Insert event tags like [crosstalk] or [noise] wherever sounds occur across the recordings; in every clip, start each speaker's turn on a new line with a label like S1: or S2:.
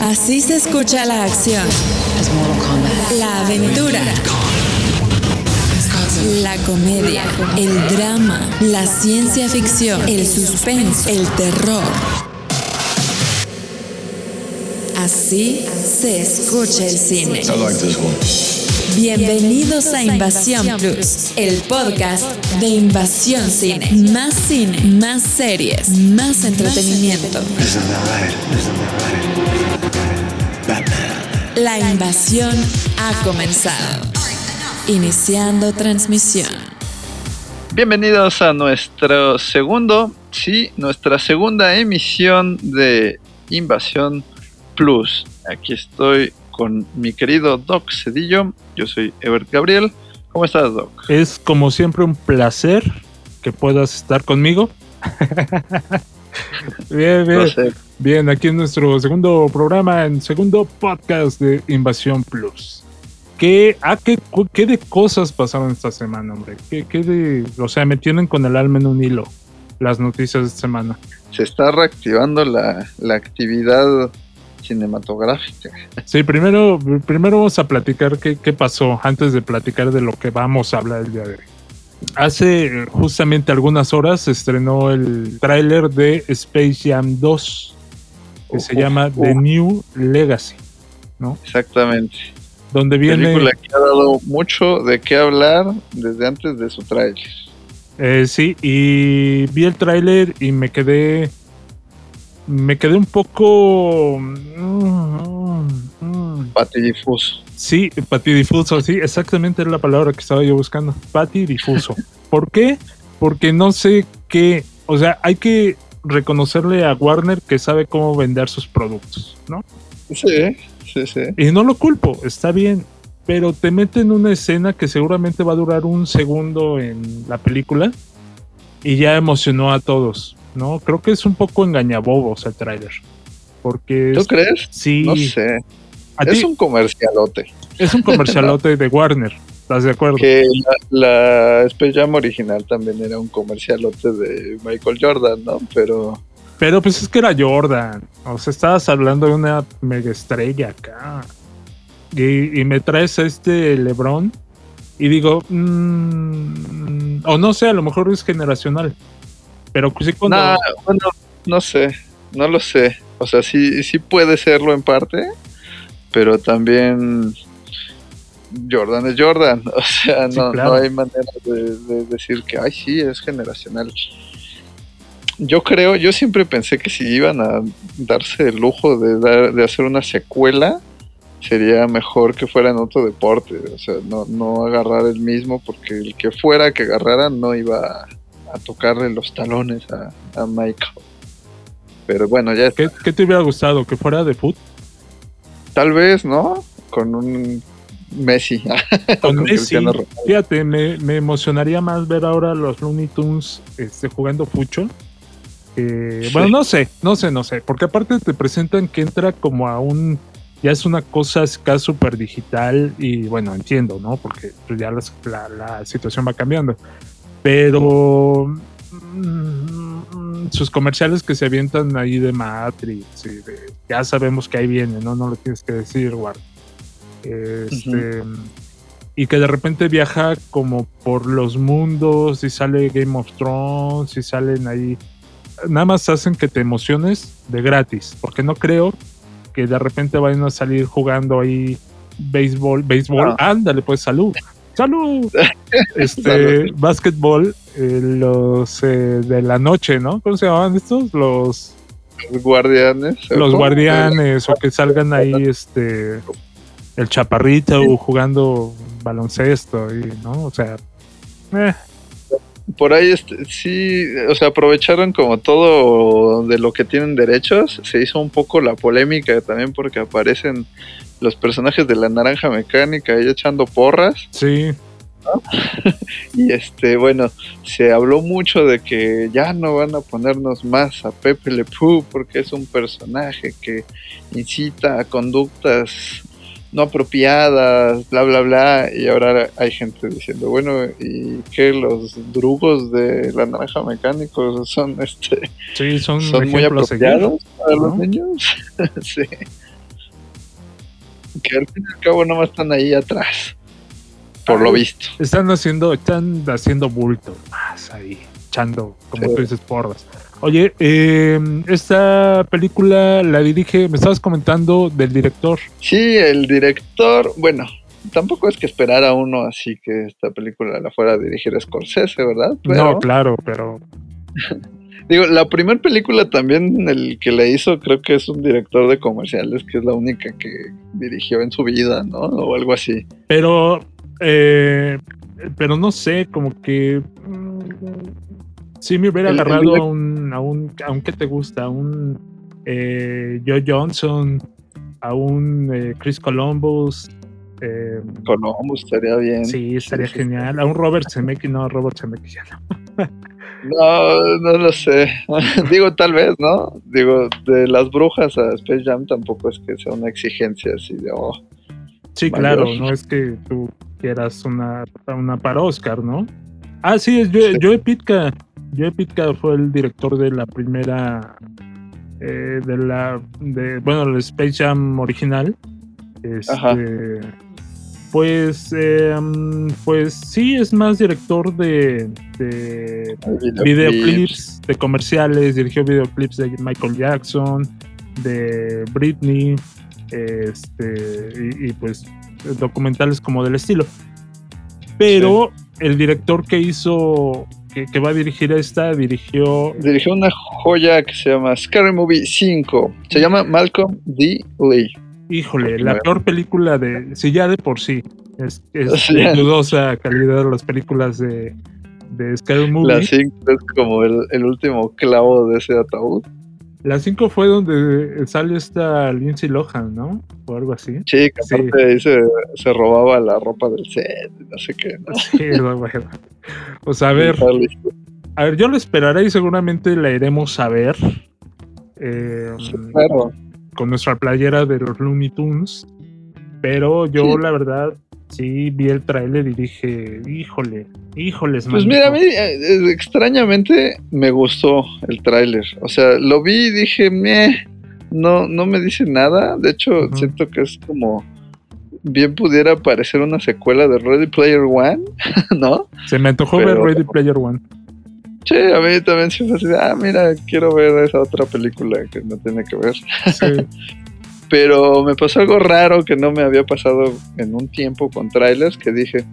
S1: Así se escucha la acción. La aventura. La comedia, el drama, la ciencia ficción, el suspenso, el terror. Así se escucha el cine. Bienvenidos a Invasión Plus, el podcast de Invasión Cine. Más cine, más series, más entretenimiento. La invasión ha comenzado. Iniciando transmisión.
S2: Bienvenidos a nuestro segundo, sí, nuestra segunda emisión de Invasión Plus. Aquí estoy con mi querido Doc Cedillo. Yo soy Ebert Gabriel. ¿Cómo estás, Doc?
S3: Es como siempre un placer que puedas estar conmigo. [laughs] bien, bien. Bien, aquí en nuestro segundo programa, en segundo podcast de Invasión Plus. ¿Qué, ah, qué, qué de cosas pasaron esta semana, hombre? ¿Qué, qué de, o sea, me tienen con el alma en un hilo las noticias de esta semana.
S2: Se está reactivando la, la actividad cinematográfica.
S3: Sí, primero, primero vamos a platicar qué, qué pasó antes de platicar de lo que vamos a hablar el día de hoy. Hace justamente algunas horas se estrenó el tráiler de Space Jam 2, que se llama The New Legacy, ¿no?
S2: Exactamente.
S3: Donde viene...
S2: Película que ha dado mucho de qué hablar desde antes de su tráiler.
S3: Eh, sí, y vi el tráiler y me quedé me quedé un poco.
S2: Patidifuso.
S3: Sí, patidifuso, sí, exactamente es la palabra que estaba yo buscando. Patidifuso. [laughs] ¿Por qué? Porque no sé qué. O sea, hay que reconocerle a Warner que sabe cómo vender sus productos, ¿no?
S2: Sí, sí, sí.
S3: Y no lo culpo, está bien. Pero te meten una escena que seguramente va a durar un segundo en la película y ya emocionó a todos. ¿No? Creo que es un poco engañabobos el tráiler. Porque
S2: ¿Tú crees?
S3: Sí.
S2: No sé. Es un comercialote.
S3: Es un [laughs] comercialote de Warner. ¿Estás de acuerdo?
S2: Que la, la Space Jam original también era un comercialote de Michael Jordan, ¿no? Pero.
S3: Pero pues es que era Jordan. O sea, estabas hablando de una mega estrella acá. Y, y me traes a este LeBron. Y digo, mmm, o no sé, a lo mejor es generacional. Pero sí cuando...
S2: No, bueno, no sé, no lo sé. O sea, sí, sí puede serlo en parte, pero también Jordan es Jordan. [laughs] O sea, no, no hay manera de, decir que, ay, sí, es generacional. Yo creo, yo siempre pensé que si iban a darse el lujo de, dar, de hacer una secuela, sería mejor que fuera en otro deporte. O sea, no, no agarrar el mismo, porque el que fuera que agarrara no iba a a tocarle los talones a, Michael. Pero bueno, ya
S3: ¿Qué, ¿Qué, te hubiera gustado? ¿Que fuera de foot?
S2: Tal vez, ¿no? Con un Messi. [laughs]
S3: Con, Messi. Fíjate, me, me, emocionaría más ver ahora los Looney Tunes este, jugando fucho. Bueno, no sé, no sé, no sé. Porque aparte te presentan que entra como a un. Ya es una cosa acá súper digital y bueno, entiendo, ¿no? Porque pues, ya la, la situación va cambiando pero mm, sus comerciales que se avientan ahí de Matrix, y ya sabemos que ahí viene, ¿no? No lo tienes que decir, Ward. Este, Y que de repente viaja como por los mundos y sale Game of Thrones y salen ahí. Nada más hacen que te emociones de gratis, porque no creo que de repente vayan a salir jugando ahí béisbol, béisbol, ándale pues salud. ¡Salud! [laughs] Este, básquetbol, eh, los eh, de la noche, ¿no? ¿Cómo se llamaban estos? Los.
S2: guardianes.
S3: Los guardianes, o que salgan ahí, este. El chaparrito jugando baloncesto, y, ¿no? O sea. Eh.
S2: Por ahí este, sí, o sea, aprovecharon como todo de lo que tienen derechos. Se hizo un poco la polémica también porque aparecen los personajes de la naranja mecánica ahí echando porras.
S3: Sí. [laughs]
S2: y este, bueno, se habló mucho de que ya no van a ponernos más a Pepe Le Pew porque es un personaje que incita a conductas no apropiadas, bla, bla, bla, y ahora hay gente diciendo, bueno, ¿y que los drugos de la naranja mecánicos son, este,
S3: sí, son,
S2: muy apropiados para los niños? [laughs] sí. Que al fin y al cabo no están ahí atrás, por lo visto.
S3: Están haciendo, están haciendo bulto más ahí, echando, como tú dices, porras. Oye, eh, esta película la dirige, me estabas comentando del director.
S2: Sí, el director, bueno, tampoco es que esperara uno así que esta película la fuera a dirigir Scorsese, ¿verdad?
S3: no, claro, pero... [laughs]
S2: Digo, la primera película también, el que le hizo, creo que es un director de comerciales, que es la única que dirigió en su vida, ¿no? O algo así.
S3: Pero, eh, pero no sé, como que Sí, me hubiera agarrado a un, a un, a que te gusta, a un eh, Joe Johnson, a un eh, Chris Columbus.
S2: Eh, Columbus estaría bien.
S3: Sí, estaría genial. A un Robert Zemeckis, no, Robert Zemeckis ya
S2: no. [laughs] no, no lo sé. [laughs] Digo, tal vez, ¿no? Digo, de las brujas a Space Jam tampoco es que sea una exigencia así de, oh,
S3: Sí, claro, no es que tú quieras una, una para Oscar, ¿no? Ah, sí, es Joe, Joe Pitka. Joe Pitka fue el director de la primera, eh, de la, de, bueno, el Space Jam original. Este, pues, em, pues sí, es más director de, de videoclips, de comerciales, dirigió videoclips de Michael Jackson, de Britney, este, y, pues documentales como del estilo. Pero el director que hizo que, va a dirigir esta, dirigió...
S2: Dirigió una joya que se llama Scary Movie 5. Se llama Malcolm D. Lee.
S3: Híjole, la peor película de... Si ya de por sí es, es [laughs] dudosa calidad de las películas de, de Scary Movie.
S2: La 5 es como el, el último clavo de ese ataúd.
S3: La 5 fue donde sale esta Lindsay Lohan, ¿no? O algo así.
S2: Sí, que aparte ahí se, se, robaba la ropa del set, no sé qué. ¿no? [laughs] Sí,
S3: bueno. O sea, a ver. A ver, yo lo esperaré y seguramente la iremos a ver. Eh, claro. Con nuestra playera de los Looney Tunes. Pero yo, la verdad, Sí, vi el trailer y dije, híjole, híjoles.
S2: Pues mira, a mí eh, extrañamente me gustó el tráiler. O sea, lo vi y dije, meh, no, no me dice nada. De hecho, siento que es como bien pudiera parecer una secuela de Ready Player One, [laughs] ¿no?
S3: Se me antojó ver Ready Player One.
S2: Sí, a mí también se me hace, ah, mira, quiero ver esa otra película que no tiene que ver. Sí. [laughs] Pero me pasó algo raro que no me había pasado en un tiempo con trailers que dije,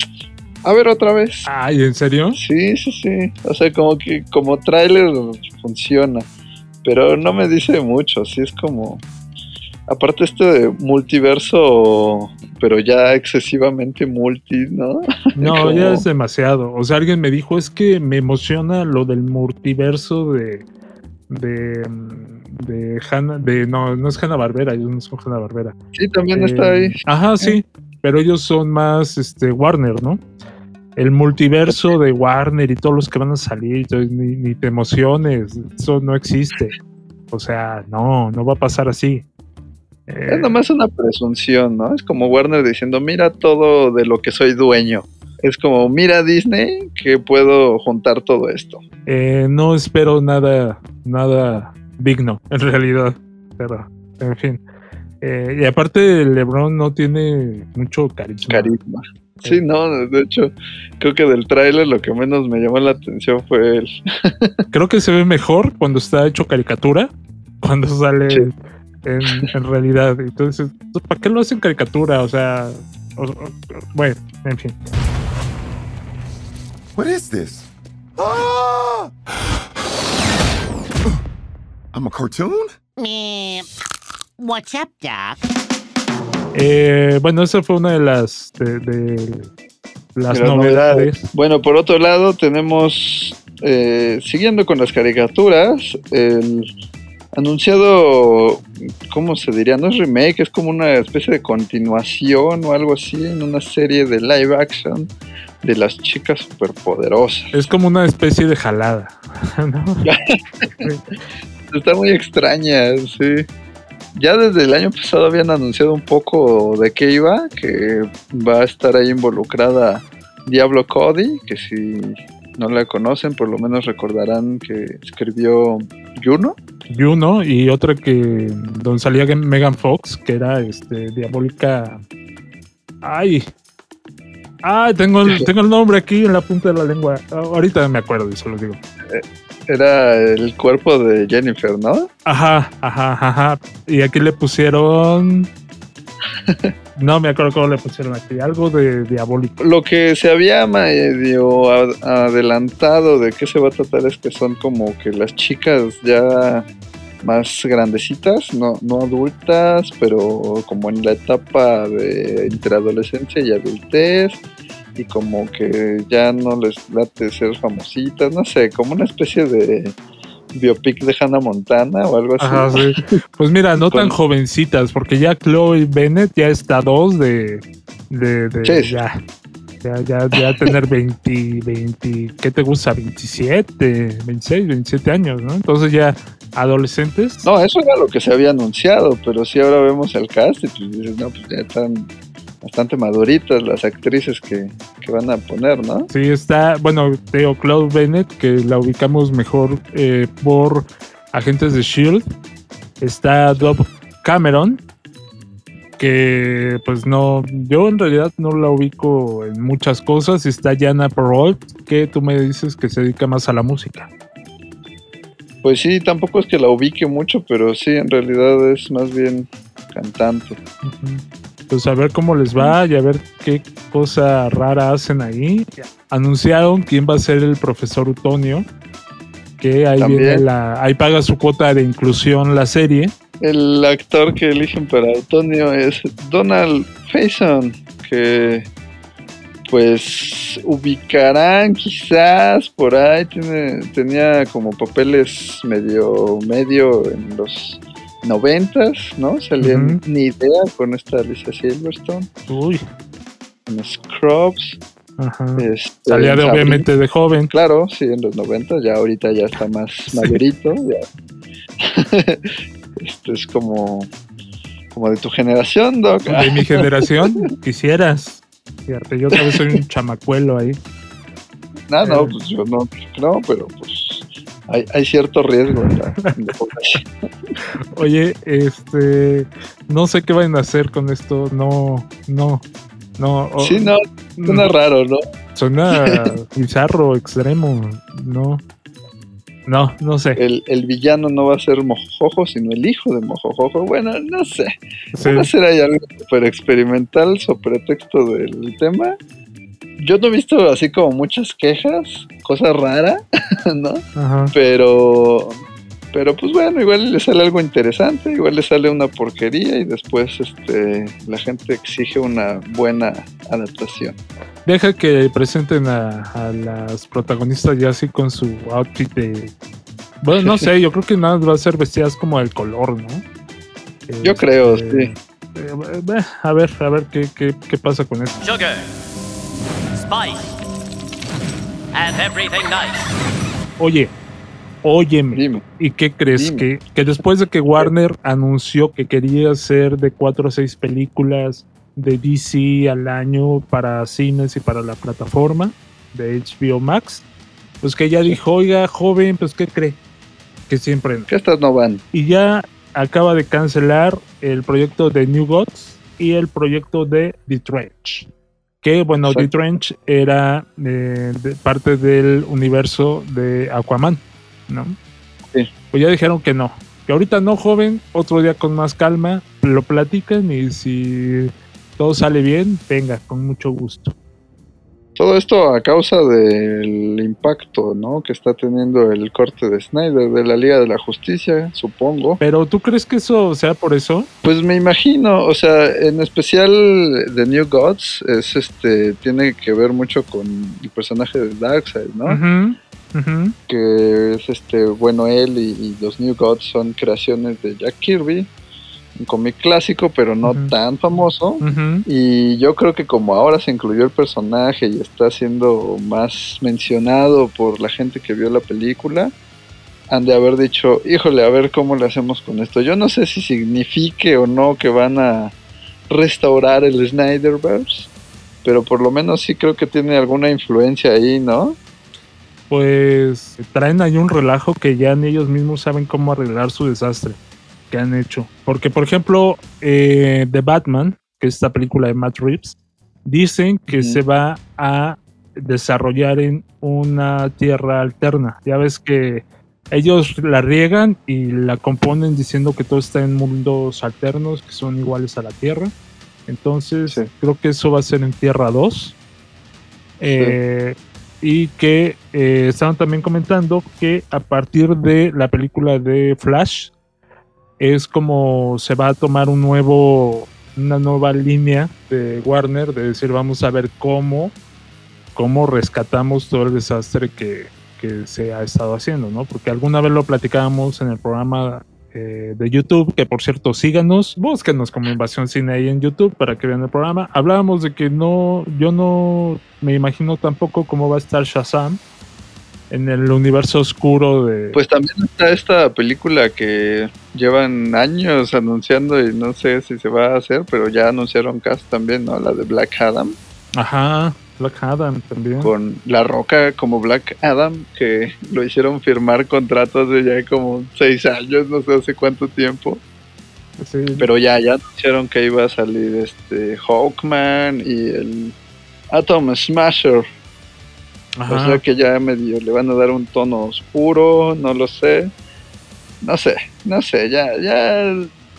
S2: a ver otra vez.
S3: Ay, ¿en serio?
S2: Sí, sí, sí. O sea, como que como trailer funciona. Pero no me dice mucho, sí es como... Aparte este multiverso, pero ya excesivamente multi, ¿no? [laughs]
S3: No, ya es demasiado. O sea, alguien me dijo, es que me emociona lo del multiverso de... de de Hanna, de no, no es Hanna Barbera, ellos no son Hanna Barbera.
S2: Sí, también está ahí. Eh,
S3: ajá, sí, pero ellos son más este Warner, ¿no? El multiverso de Warner y todos los que van a salir, ni, ni te emociones, eso no existe. O sea, no, no va a pasar así.
S2: Es nomás una presunción, ¿no? Es como Warner diciendo, mira todo de lo que soy dueño. Es como, mira Disney, que puedo juntar todo esto.
S3: Eh, no espero nada, nada digno, en realidad. Pero, en fin. Eh, y aparte, LeBron no tiene mucho carisma.
S2: Carisma. Sí, no, de hecho, creo que del tráiler lo que menos me llamó la atención fue él. [laughs]
S3: creo que se ve mejor cuando está hecho caricatura, cuando sale en, realidad. Entonces, ¿para qué lo hacen caricatura? O sea, bueno, en fin. What is this? ¡Ah! I'm a cartoon? What's up, Doc? Eh, bueno, esa fue una de las de, las novedades.
S2: Bueno, por otro lado tenemos, eh, siguiendo con las caricaturas, el anunciado, ¿cómo se diría? No es remake, es como una especie de continuación o algo así en una serie de live action de las chicas superpoderosas.
S3: Es como una especie de jalada. [laughs] [laughs]
S2: Está muy extraña, sí. ya desde el año pasado habían anunciado un poco de qué iba, que va a estar ahí involucrada Diablo Cody, que si no la conocen, por lo menos recordarán que escribió Juno.
S3: Juno y otra que donde salía Megan Fox, que era este diabólica. Ay. Ay, tengo el, tengo el nombre aquí en la punta de la lengua. Ahorita me acuerdo y se lo digo.
S2: Era el cuerpo de Jennifer, ¿no?
S3: Ajá, ajá, ajá. Y aquí le pusieron [laughs] no me acuerdo cómo le pusieron aquí, algo de diabólico.
S2: Lo que se había medio adelantado de qué se va a tratar es que son como que las chicas ya más grandecitas, no, no adultas, pero como en la etapa de entre adolescencia y adultez, y como que ya no les late ser famositas, no sé, como una especie de biopic de Hannah Montana o algo así.
S3: Pues mira, no tan jovencitas, porque ya Chloe Bennett ya está dos de, de, ya, ya, ya, tener 20, 20, ¿qué te gusta? 27, 26, 27 años, ¿no? Entonces ya adolescentes.
S2: No, eso era lo que se había anunciado, pero si ahora vemos el cast y pues dices, no, pues ya están bastante maduritas las actrices que, van a poner, ¿no?
S3: Sí, está, bueno, Teo Claude Bennett, que la ubicamos mejor eh, por Agentes de Shield. Está Dob Cameron, que pues no, yo en realidad no la ubico en muchas cosas. Está Jana Perrault, que tú me dices que se dedica más a la música.
S2: Pues sí, tampoco es que la ubique mucho, pero sí, en realidad es más bien cantante
S3: pues a ver cómo les va y a ver qué cosa rara hacen ahí. Anunciaron quién va a ser el profesor Utonio, que ahí viene la, ahí paga su cuota de inclusión la serie.
S2: El actor que eligen para Utonio es Donald Faison, que pues ubicarán quizás por ahí, tiene, tenía como papeles medio medio en los noventas, ¿no? Salía ni idea con esta Alicia Silverstone.
S3: Uy.
S2: En Scrubs.
S3: Ajá. Este, Salía de, obviamente de joven.
S2: Claro, sí, en los noventas, ya ahorita ya está más madurito. [laughs] Esto es como, como de tu generación, Doc.
S3: De mi generación, [laughs] quisieras. Fíjate, yo tal vez soy un [laughs] chamacuelo ahí.
S2: No, no, eh. pues yo no, no, pero pues hay, hay cierto riesgo [laughs]
S3: Oye, este, no sé qué van a hacer con esto, no, no, no.
S2: Sí, no, suena raro, ¿no?
S3: Suena [laughs] bizarro, extremo, no. No, no sé.
S2: El, el, villano no va a ser Mojojojo, sino el hijo de Mojojojo. Bueno, no sé. Va a ser ahí algo super experimental sobre texto del tema yo no he visto así como muchas quejas, cosa rara, [laughs] ¿no? Pero, pero pues bueno, igual le sale algo interesante, igual le sale una porquería y después este, la gente exige una buena adaptación.
S3: Deja que presenten a, las protagonistas ya así con su outfit de... Bueno, no sé, yo creo que nada va a ser vestidas como el color, ¿no?
S2: Yo creo, este, sí.
S3: Eh, a ver, a ver qué, qué, qué pasa con esto. Oye, óyeme. ¿Y qué crees? Que, que después de que Warner anunció que quería hacer de 4 a 6 películas de DC al año para cines y para la plataforma de HBO Max, pues que ya dijo, oiga, joven, pues ¿qué cree? Que siempre
S2: Que estas no van.
S3: Y ya acaba de cancelar el proyecto de New Gods y el proyecto de The Trench que bueno, The Trench era eh, parte del universo de Aquaman, ¿no? Sí. Pues ya dijeron que no, que ahorita no, joven, otro día con más calma, lo platican y si todo sale bien, venga, con mucho gusto.
S2: Todo esto a causa del impacto, ¿no? Que está teniendo el corte de Snyder de la Liga de la Justicia, supongo.
S3: Pero ¿tú crees que eso sea por eso?
S2: Pues me imagino, o sea, en especial The New Gods es este tiene que ver mucho con el personaje de Darkseid, ¿no? Que es este, bueno, él y los New Gods son creaciones de Jack Kirby un cómic clásico, pero no tan famoso. Y yo creo que como ahora se incluyó el personaje y está siendo más mencionado por la gente que vio la película, han de haber dicho, híjole, a ver cómo le hacemos con esto. Yo no sé si signifique o no que van a restaurar el Snyderverse, pero por lo menos sí creo que tiene alguna influencia ahí, ¿no?
S3: Pues traen ahí un relajo que ya ni ellos mismos saben cómo arreglar su desastre que han hecho. Porque, por ejemplo, eh, The Batman, que es esta película de Matt Reeves, dicen que se va a desarrollar en una tierra alterna. Ya ves que ellos la riegan y la componen diciendo que todo está en mundos alternos que son iguales a la Tierra. Entonces, creo que eso va a ser en Tierra 2. Eh, y que eh, estaban también comentando que a partir de la película de Flash es como se va a tomar un nuevo una nueva línea de Warner de decir vamos a ver cómo cómo rescatamos todo el desastre que, se ha estado haciendo, ¿no? Porque alguna vez lo platicábamos en el programa eh, de YouTube, que por cierto, síganos, búsquenos como Invasión Cine ahí en YouTube para que vean el programa. Hablábamos de que no, yo no me imagino tampoco cómo va a estar Shazam en el universo oscuro de...
S2: Pues también está esta película que llevan años anunciando y no sé si se va a hacer, pero ya anunciaron cast también, ¿no? La de Black Adam.
S3: Ajá. Black Adam también.
S2: Con La Roca como Black Adam, que lo hicieron firmar contratos de ya como seis años, no sé hace cuánto tiempo. Pero ya, ya anunciaron que iba a salir este Hawkman y el Atom Smasher. O sea que ya medio le van a dar un tono oscuro, no lo sé. No sé, no sé, ya, ya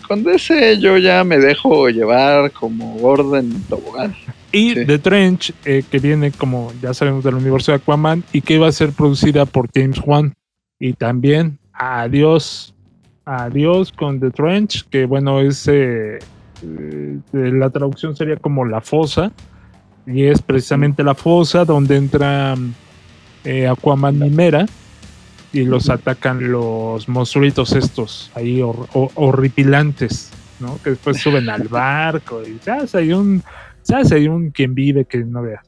S2: con ese yo ya me dejo llevar como orden tobogán.
S3: Y The Trench, eh, que viene, como ya sabemos, del universo de Aquaman y que iba a ser producida por James Wan. Y también, adiós, adiós con The Trench, que bueno, es eh, eh, la traducción sería como la fosa. Y es precisamente la fosa donde entra Aquaman y Mera y los atacan los monstruitos estos ahí horripilantes, ¿no? Que después suben al [laughs] barco y ya hay un ¿Sabes? Hay un quien vive que no vea.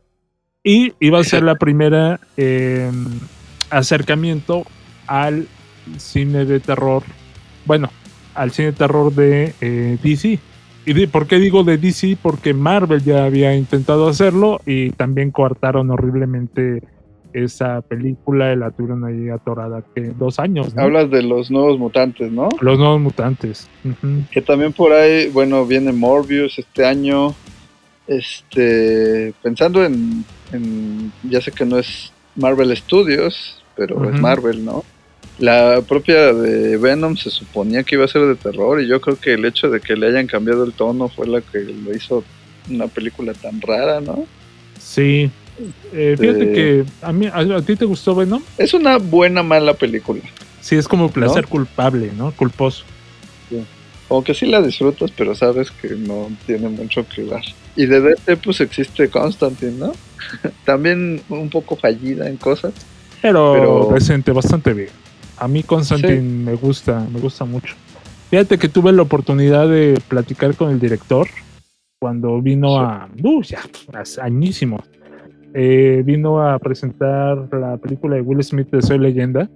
S3: Y iba a ser la primera em, acercamiento al cine de terror. Bueno, al cine de terror de eh, DC. ¿Y por qué digo de DC? Porque Marvel ya había intentado hacerlo y también coartaron horriblemente esa película la tuvieron ahí atorada que dos años.
S2: Hablas de los nuevos mutantes, ¿no?
S3: Los nuevos mutantes.
S2: Que también por ahí, bueno, viene Morbius este año. Este, pensando en, ya sé que no es Marvel Studios, pero es Marvel, ¿no? La propia de Venom se suponía que iba a ser de terror y yo creo que el hecho de que le hayan cambiado el tono fue la que lo hizo una película tan rara, ¿no?
S3: Sí. Eh, fíjate que a mí a, ti te gustó Venom.
S2: Es una buena mala película.
S3: Sí, es como placer culpable, ¿no? Culposo.
S2: Sí. Como que sí la disfrutas, pero sabes que no tiene mucho que dar. Y de DC pues existe Constantine, ¿no? [laughs] También un poco fallida en cosas.
S3: Pero, decente, bastante bien. A mí Constantine me gusta, me gusta mucho. Fíjate que tuve la oportunidad de platicar con el director cuando vino a... Uh, ya, añísimo. Eh, vino a presentar la película de Will Smith de Soy Leyenda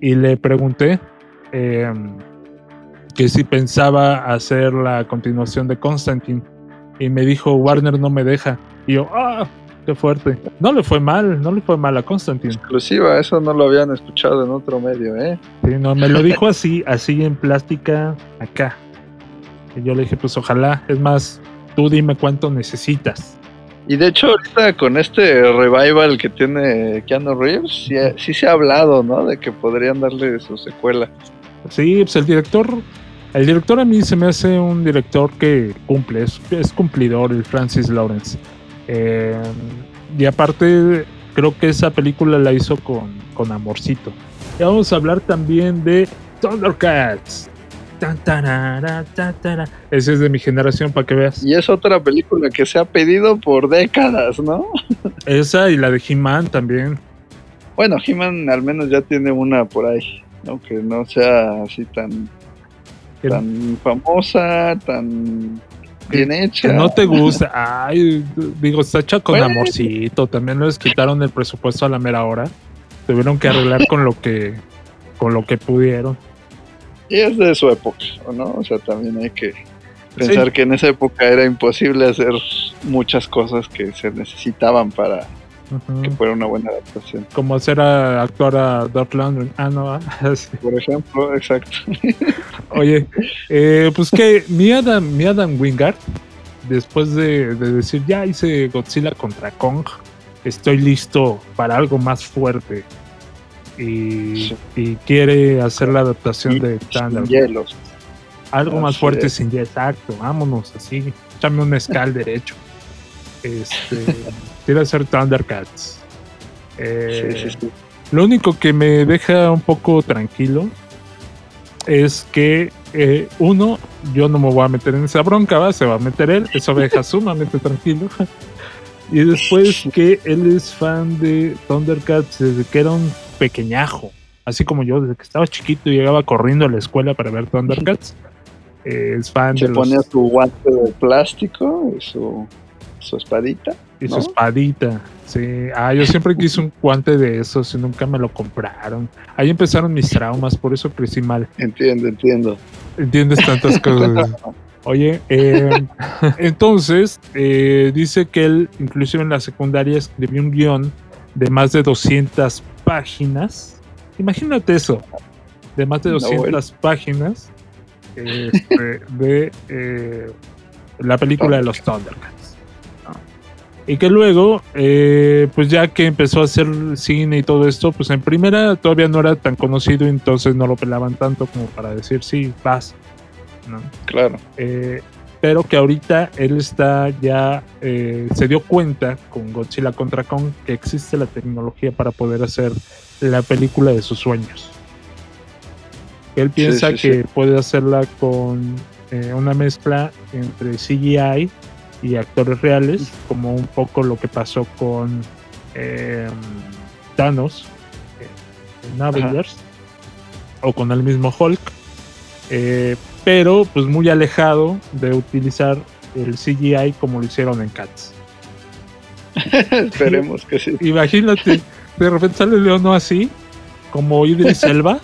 S3: y le pregunté... Eh, que si pensaba hacer la continuación de Constantine. Y me dijo, Warner no me deja. Y yo, ¡ah! ¡Qué fuerte! No le fue mal, no le fue mal a Constantine.
S2: Exclusiva, eso no lo habían escuchado en otro medio, ¿eh?
S3: Sí, no, me lo dijo así, así en plástica, acá. Y yo le dije, pues ojalá, es más, tú dime cuánto necesitas.
S2: Y de hecho, ahorita con este revival que tiene Keanu Reeves, sí, sí se ha hablado, ¿no? De que podrían darle su secuela.
S3: Sí, pues el director el director a mí se me hace un director que cumple, es, cumplidor, el Francis Lawrence. Eh, y aparte, creo que esa película la hizo con, con amorcito. Y vamos a hablar también de Thundercats. Ese es de mi generación, para que veas.
S2: Y es otra película que se ha pedido por décadas, ¿no? [laughs]
S3: Esa y la de He-Man también.
S2: Bueno, He-Man al menos ya tiene una por ahí, aunque no sea así tan tan famosa, tan bien hecha.
S3: Que no te gusta. Ay, digo, está hecha con amorcito. También les quitaron el presupuesto a la mera hora. Tuvieron que arreglar con lo que con lo que pudieron.
S2: Y es de su época, ¿no? O sea, también hay que pensar que en esa época era imposible hacer muchas cosas que se necesitaban para que fuera una buena adaptación.
S3: Como hacer a actuar a Doc Lundgren. Ah, no. Ah, [laughs]
S2: Por ejemplo, exacto. [laughs]
S3: Oye, eh, pues que mi Adam, mi Adam Wingard, después de, decir ya hice Godzilla contra Kong, estoy listo para algo más fuerte. Y, quiere hacer la adaptación de Thunder.
S2: hielos.
S3: Algo más fuerte sin hielo, exacto. Vámonos así. Échame un escal derecho. Este. [laughs] quiere hacer Thundercats. Eh, lo único que me deja un poco tranquilo es que eh, uno, yo no me voy a meter en esa bronca, ¿va? se va a meter él, eso me deja [laughs] sumamente tranquilo. y después que él es fan de Thundercats desde que era un pequeñajo, así como yo, desde que estaba chiquito y llegaba corriendo a la escuela para ver Thundercats. es fan
S2: se
S3: de
S2: ponía su guante de plástico y su, su espadita.
S3: Y su espadita, sí. Ah, yo siempre quise un guante de esos y nunca me lo compraron. Ahí empezaron mis traumas, por eso crecí mal.
S2: Entiendo, entiendo.
S3: Entiendes tantas cosas. [laughs] Oye, eh, entonces eh, dice que él, inclusive en la secundaria, escribió un guion de más de 200 páginas. Imagínate eso, de más de 200 páginas este, de eh, la película de los Thundercats. Y que luego, eh, pues ya que empezó a hacer cine y todo esto, pues en primera todavía no era tan conocido, entonces no lo pelaban tanto como para decir, sí, vas. ¿no?
S2: Claro.
S3: Eh, pero que ahorita él está ya, eh, se dio cuenta con Godzilla contra Kong que existe la tecnología para poder hacer la película de sus sueños. Él piensa que puede hacerla con una mezcla entre CGI y actores reales, como un poco lo que pasó con eh, Thanos en Avengers o con el mismo Hulk, eh, pero pues muy alejado de utilizar el CGI como lo hicieron en Cats. [laughs]
S2: Esperemos que sí.
S3: Imagínate, de repente sale Leono así, como Idris Elba,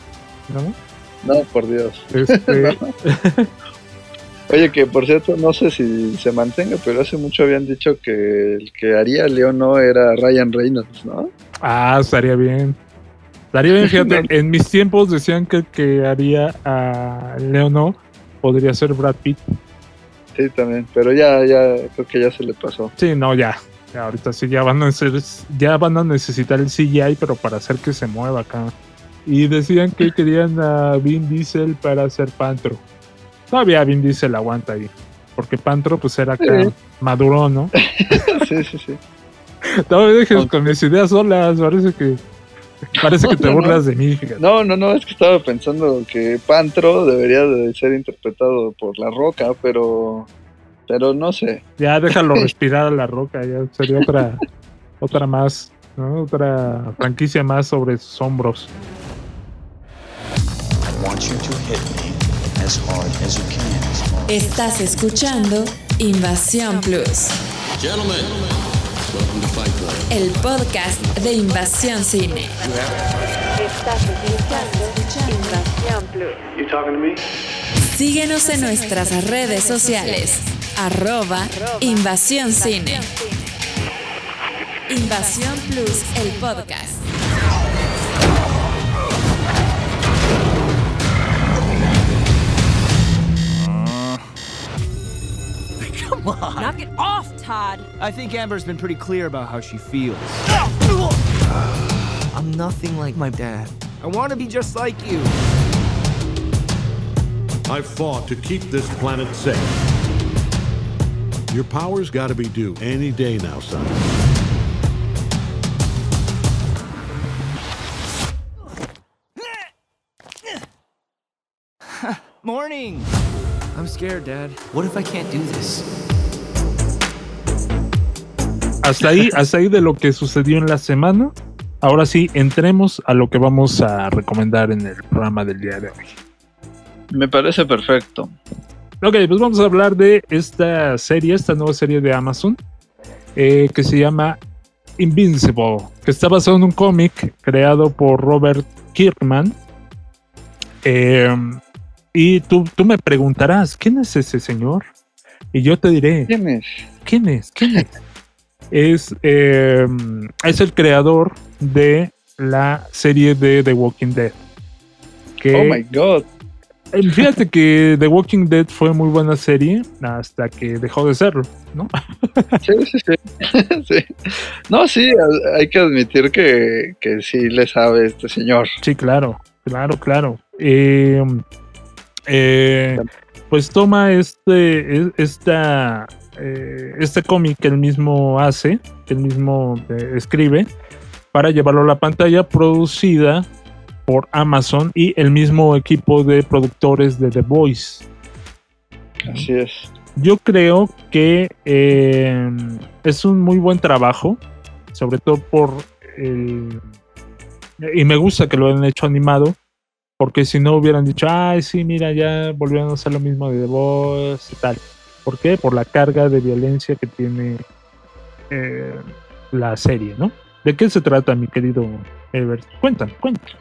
S3: ¿no?
S2: No, por Dios. Este, [laughs] Oye, que por cierto, no sé si se mantenga, pero hace mucho habían dicho que el que haría Leo no era Ryan Reynolds, ¿no?
S3: Ah, estaría bien. Estaría bien, fíjate, [laughs] en mis tiempos decían que el que haría a Leo no podría ser Brad Pitt.
S2: Sí, también, pero ya, ya, creo que ya se le pasó.
S3: Sí, no, ya. ahorita sí, ya van a ser, ya van a necesitar el CGI, pero para hacer que se mueva acá. Y decían que [laughs] querían a Vin Diesel para hacer Pantro. Todavía Vin Diesel aguanta ahí. Porque Pantro, pues era acá maduro, ¿no? [laughs]
S2: sí, sí, sí.
S3: No me dejes con mis ideas solas. Parece que. Parece que te [laughs] burlas de mí.
S2: No, no, no, es que estaba pensando que Pantro debería de ser interpretado por La Roca, pero pero no sé.
S3: Ya déjalo [laughs] respirar a La Roca, ya sería otra otra más, ¿no? Otra franquicia más sobre sus hombros. I want you to
S1: hit me. Estás escuchando Invasión Plus. El podcast de Invasión Cine. Estás escuchando Invasión Plus. Síguenos en nuestras redes sociales. Arroba Invasión Cine. Invasión Plus, el podcast.
S4: Come on. Knock it off, Todd. I think Amber's been pretty clear about how she feels. I'm nothing like my dad. I want to be just like you.
S5: I've fought to keep this planet safe. Your power's got to be due any day now, son. [laughs]
S4: Morning! I'm scared, Dad. What if I can't do this?
S3: Hasta ahí, hasta ahí de lo que sucedió en la semana. Ahora sí, entremos a lo que vamos a recomendar en el programa del día de hoy.
S2: Me parece perfecto.
S3: Ok, pues vamos a hablar de esta serie, esta nueva serie de Amazon, eh, que se llama Invincible, que está basado en un cómic creado por Robert Kirkman Em, y tú, tú me preguntarás, ¿quién es ese señor? Y yo te diré,
S2: ¿quién es?
S3: ¿Quién es? ¿Quién es? es, em, es el creador de la serie de The Walking Dead.
S2: oh my god.
S3: Fíjate que The Walking Dead fue muy buena serie hasta que dejó de serlo, ¿no? [laughs]
S2: Sí, sí, sí. [laughs] No, sí, hay que admitir que, que sí le sabe este señor.
S3: Sí, claro, claro, claro. Em, eh, pues toma este, esta, eh, este cómic que él mismo hace, que él mismo eh, escribe, para llevarlo a la pantalla, producida por Amazon y el mismo equipo de productores de The Voice.
S2: Así es.
S3: Yo creo que em, es un muy buen trabajo, sobre todo por el... Y me gusta que lo hayan hecho animado, porque si no hubieran dicho, ay, sí, mira, ya volvieron a hacer lo mismo de The Voice y tal. ¿Por qué? Por la carga de violencia que tiene eh, la serie, ¿no? ¿De qué se trata, mi querido Ebert? Cuéntanos, cuéntanos.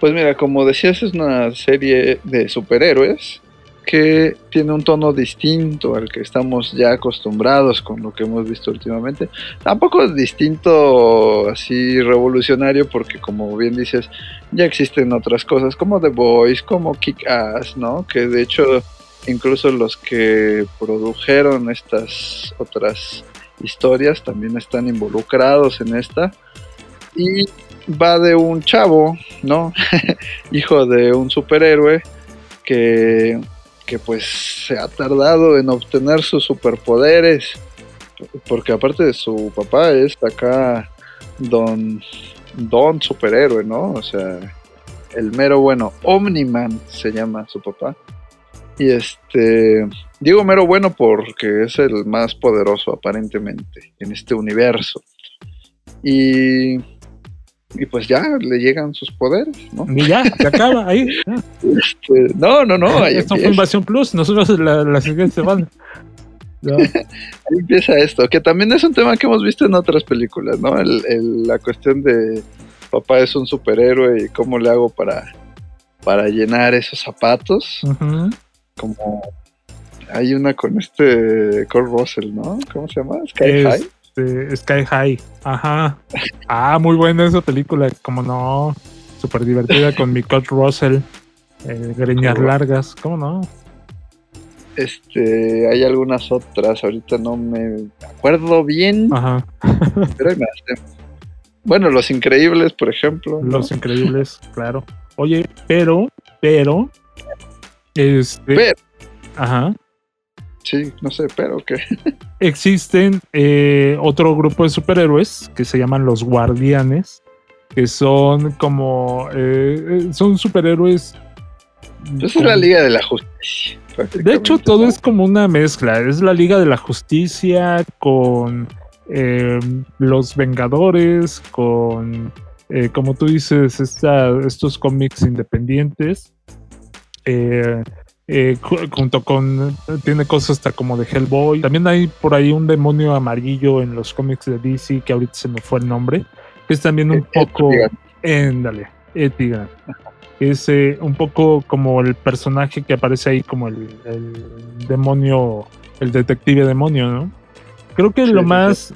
S2: Pues mira, como decías, es una serie de superhéroes que tiene un tono distinto al que estamos ya acostumbrados con lo que hemos visto últimamente. Tampoco es distinto así revolucionario porque como bien dices, ya existen otras cosas como The Boys, como Kick-Ass, ¿no? Que de hecho incluso los que produjeron estas otras historias también están involucrados en esta. Y va de un chavo, ¿no? [laughs] Hijo de un superhéroe que, que pues se ha tardado en obtener sus superpoderes. Porque aparte de su papá es acá don, don superhéroe, ¿no? O sea, el mero bueno, Omniman se llama su papá. Y este, digo mero bueno porque es el más poderoso aparentemente en este universo. Y y pues ya le llegan sus poderes, ¿no?
S3: Y ya, se acaba ahí.
S2: Este, no, no, no.
S3: Esto fue Invasión Plus, nosotros la, la siguiente semana.
S2: Ahí empieza esto, que también es un tema que hemos visto en otras películas, ¿no? El, la cuestión de papá es un superhéroe y cómo le hago para, para llenar esos zapatos. Como hay una con este Cole Russell, ¿no? ¿Cómo se llama? Sky High.
S3: Este, Sky High. Ajá. Ah, muy buena esa película. Como no, súper divertida con [laughs] mi coach Russell. Eh, greñas largas. ¿Cómo no?
S2: Este, hay algunas otras. Ahorita no me acuerdo bien. Ajá. pero hay más. Bueno, Los Increíbles, por ejemplo.
S3: Los Increíbles, claro. Oye, pero, pero. Este. Pero. Ajá.
S2: Sí, no sé, pero que. [laughs]
S3: Existen eh, otro grupo de superhéroes que se llaman los Guardianes, que son como. Eh, eh, son superhéroes.
S2: Esa es la Liga de la Justicia.
S3: De hecho, todo es como una mezcla. Es la Liga de la Justicia con los Vengadores, con. como tú dices, estos cómics independientes. Eh, eh, junto con tiene cosas hasta como de Hellboy. También hay por ahí un demonio amarillo en los cómics de DC que ahorita se me fue el nombre, que es también un poco éndale, Etigan. Es eh, un poco como el personaje que aparece ahí como el, demonio, el detective demonio, ¿no? Creo que lo más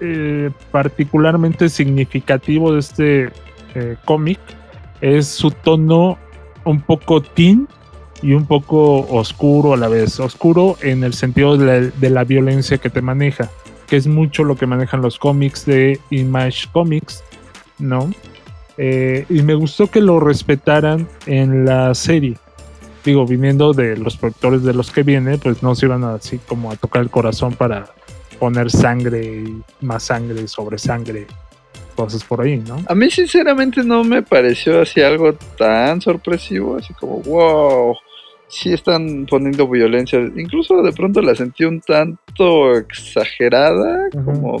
S3: eh, particularmente significativo de este cómic es su tono un poco teen y un poco oscuro a la vez. Oscuro en el sentido de la, violencia que te maneja, que es mucho lo que manejan los cómics de Image Comics, ¿no? Eh, y me gustó que lo respetaran en la serie. Digo, viniendo de los productores de los que viene, pues no se iban así como a tocar el corazón para poner sangre y más sangre sobre sangre cosas por ahí, ¿no?
S2: A mí sinceramente no me pareció así algo tan sorpresivo, así como, wow, sí están poniendo violencia. Incluso de pronto la sentí un tanto exagerada, como, o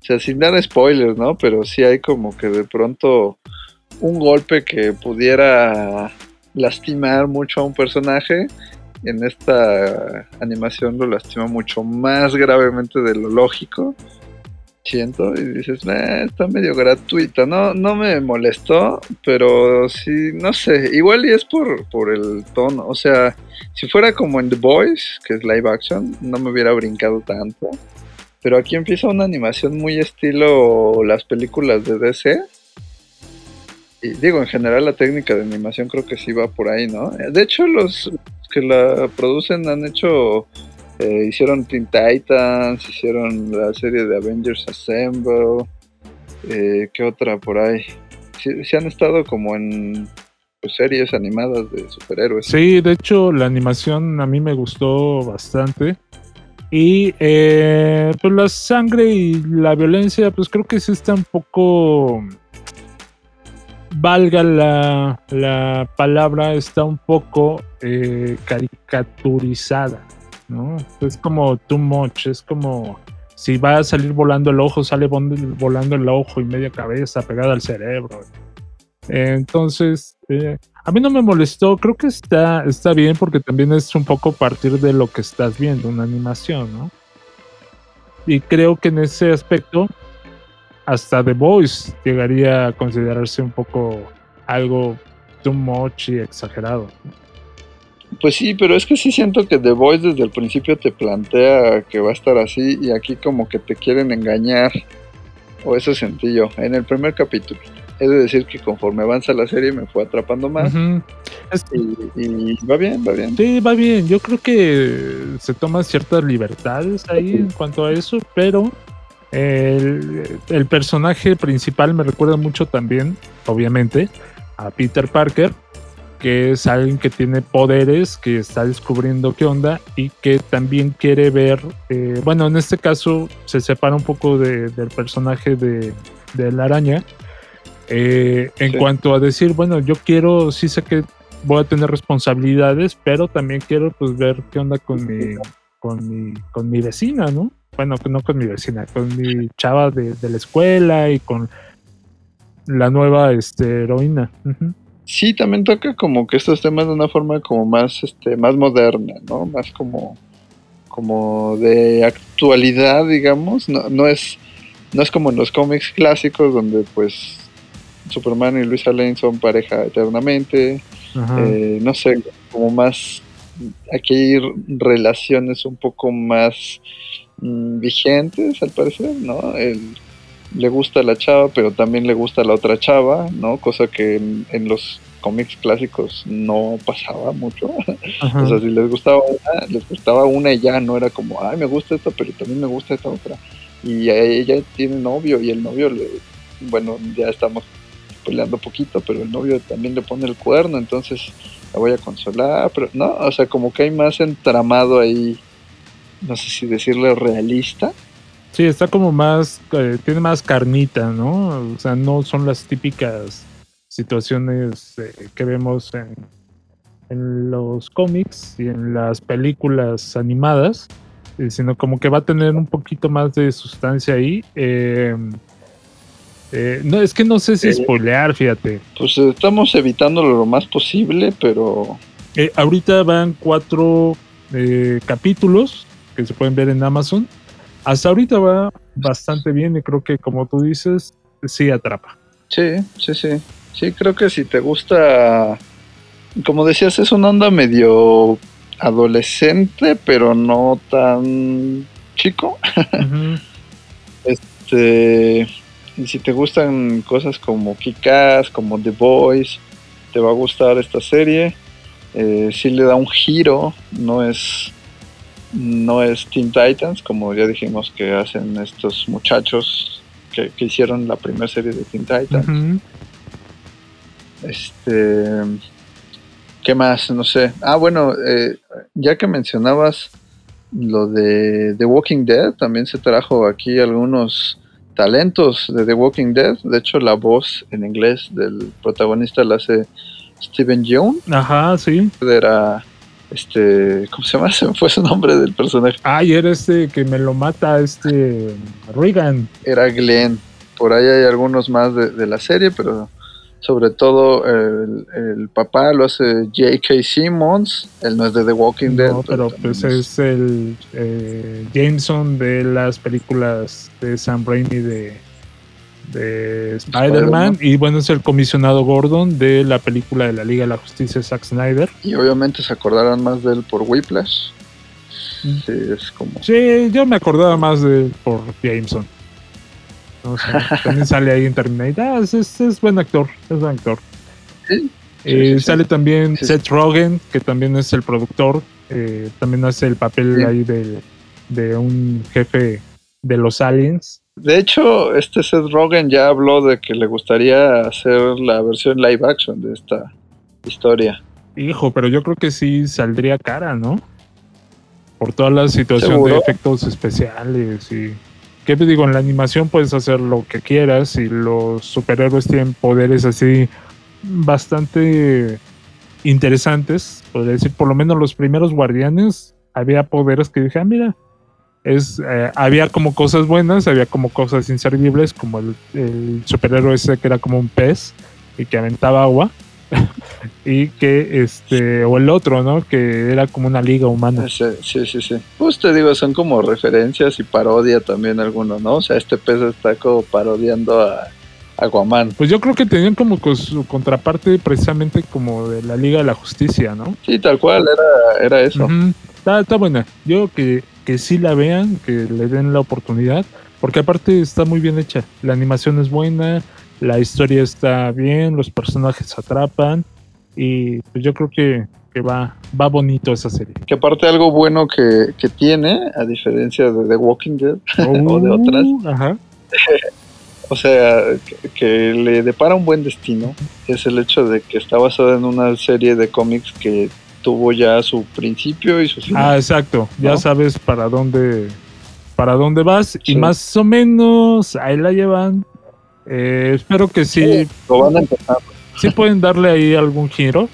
S2: sea, sin dar spoilers, ¿no? Pero sí hay como que de pronto un golpe que pudiera lastimar mucho a un personaje. En esta animación lo lastima mucho más gravemente de lo lógico. Y dices, eh, está medio gratuita. No, no me molestó, pero sí, no sé, igual y es por, por el tono. O sea, si fuera como en The Boys, que es live action, no me hubiera brincado tanto. Pero aquí empieza una animación muy estilo las películas de DC. Y digo, en general la técnica de animación creo que sí va por ahí, ¿no? De hecho, los que la producen han hecho eh, hicieron Teen Titans, hicieron la serie de Avengers Assemble. Eh, ¿Qué otra por ahí? Sí, han estado como en pues, series animadas de superhéroes.
S3: Sí, de hecho la animación a mí me gustó bastante. Y eh, pues la sangre y la violencia, pues creo que sí está un poco, valga la, la palabra, está un poco caricaturizada. ¿No? Es como too much, es como si va a salir volando el ojo, sale volando el ojo y media cabeza pegada al cerebro. Entonces, eh, a mí no me molestó, creo que está, está bien porque también es un poco partir de lo que estás viendo, una animación, ¿no? Y creo que en ese aspecto, hasta The Voice llegaría a considerarse un poco algo too much y exagerado.
S2: Pues sí, pero es que sí siento que The Voice desde el principio te plantea que va a estar así y aquí como que te quieren engañar. O eso sentí yo en el primer capítulo. He de decir que conforme avanza la serie me fue atrapando más. y, va bien, va bien.
S3: Sí, va bien. Yo creo que se toman ciertas libertades ahí en cuanto a eso, pero el, el personaje principal me recuerda mucho también, obviamente, a Peter Parker que es alguien que tiene poderes, que está descubriendo qué onda y que también quiere ver, eh, bueno, en este caso se separa un poco del personaje de, la araña, eh, en cuanto a decir, bueno, yo quiero, sí sé que voy a tener responsabilidades, pero también quiero pues ver qué onda con mi, con mi, con mi vecina, ¿no? Bueno, no con mi vecina, con mi chava de, la escuela y con la nueva este, heroína.
S2: Sí, también toca como que estos temas de una forma como más, este, más moderna, ¿no? Más como, como de actualidad, digamos. No, no es, no es como en los cómics clásicos donde pues Superman y Luisa Lane son pareja eternamente. Eh, no sé, como más, aquí hay relaciones un poco más mm, vigentes al parecer, ¿no? El, le gusta la chava, pero también le gusta la otra chava, ¿no? Cosa que en, los cómics clásicos no pasaba mucho. [laughs] o sea, si les gustaba una, les gustaba una y ya no era como, ay, me gusta esta, pero también me gusta esta otra. Y ella tiene novio y el novio le, bueno, ya estamos peleando poquito, pero el novio también le pone el cuerno, entonces la voy a consolar, pero no, o sea, como que hay más entramado ahí, no sé si decirle realista,
S3: Sí, está como más, eh, tiene más carnita, ¿no? O sea, no son las típicas situaciones eh, que vemos en, en, los cómics y en las películas animadas, eh, sino como que va a tener un poquito más de sustancia ahí. Em, no, es que no sé si spoilear, fíjate.
S2: Pues estamos evitándolo lo más posible, pero...
S3: ahorita van cuatro capítulos que se pueden ver en Amazon hasta ahorita va bastante bien y creo que como tú dices, sí atrapa.
S2: Sí, sí, sí. Sí, creo que si te gusta, como decías, es una onda medio adolescente, pero no tan chico. [laughs] Este, y si te gustan cosas como Kikas, como The Boys, te va a gustar esta serie. Eh, sí le da un giro, no es no es Teen Titans, como ya dijimos que hacen estos muchachos que, hicieron la primera serie de Teen Titans. Este. ¿Qué más? No sé. Ah, bueno, eh, ya que mencionabas lo de The Walking Dead, también se trajo aquí algunos talentos de The Walking Dead. De hecho, la voz en inglés del protagonista la hace Steven Yeun.
S3: Ajá, sí.
S2: Era este, ¿cómo se llama? [laughs] Se me fue su nombre del personaje.
S3: Ay, era este que me lo mata, este Regan.
S2: Era Glenn. Por ahí hay algunos más de, la serie, pero Sobre todo el, papá lo hace J.K. Simmons, él no es de The Walking Dead.
S3: No, pero, pues es, el eh, Jameson de las películas de Sam Raimi de, de Spider-Man y bueno, es el comisionado Gordon de la película de la Liga de la Justicia Zack Snyder.
S2: Y obviamente se acordarán más de él por Whiplash. Mm. Sí, es como...
S3: Sí, yo me acordaba más de él por Jameson. [laughs] también sale ahí en Terminator. Ah, es, buen actor, es buen actor. Eh, sale también Seth Rogen, que también es el productor. Eh, también hace el papel ahí de, de un jefe de los aliens.
S2: De hecho, este Seth Rogen ya habló de que le gustaría hacer la versión live action de esta historia.
S3: Hijo, pero yo creo que sí saldría cara, ¿no? Por toda la situación de efectos especiales y ¿Qué te digo? En la animación puedes hacer lo que quieras y los superhéroes tienen poderes así bastante interesantes. Podría decir, por lo menos los primeros guardianes había poderes que dije, ah, mira, es, eh, había como cosas buenas, había como cosas inservibles, como el, el superhéroe ese que era como un pez y que aventaba agua. [laughs] y que este o el otro, ¿no? Que era como una liga humana.
S2: Sí, sí, sí, Pues te digo, son como referencias y parodia también algunos, ¿no? O sea, este pez está como parodiando a Aquaman.
S3: Pues yo creo que tenían como su contraparte precisamente como de la Liga de la Justicia, ¿no?
S2: Sí, tal cual, era, era eso.
S3: está, está buena. Yo que, que sí la vean, que le den la oportunidad, porque aparte está muy bien hecha. La animación es buena, la historia está bien, los personajes atrapan y pues yo creo que, va, va bonito esa serie.
S2: Que aparte algo bueno que, tiene, a diferencia de The Walking Dead [laughs] o de otras, [laughs] o sea, que, le depara un buen destino, es el hecho de que está basada en una serie de cómics que tuvo ya su principio y su
S3: final. Ah, exacto, ya sabes para dónde para dónde vas y más o menos ahí la llevan eh, espero que sí. Sí pueden darle ahí algún giro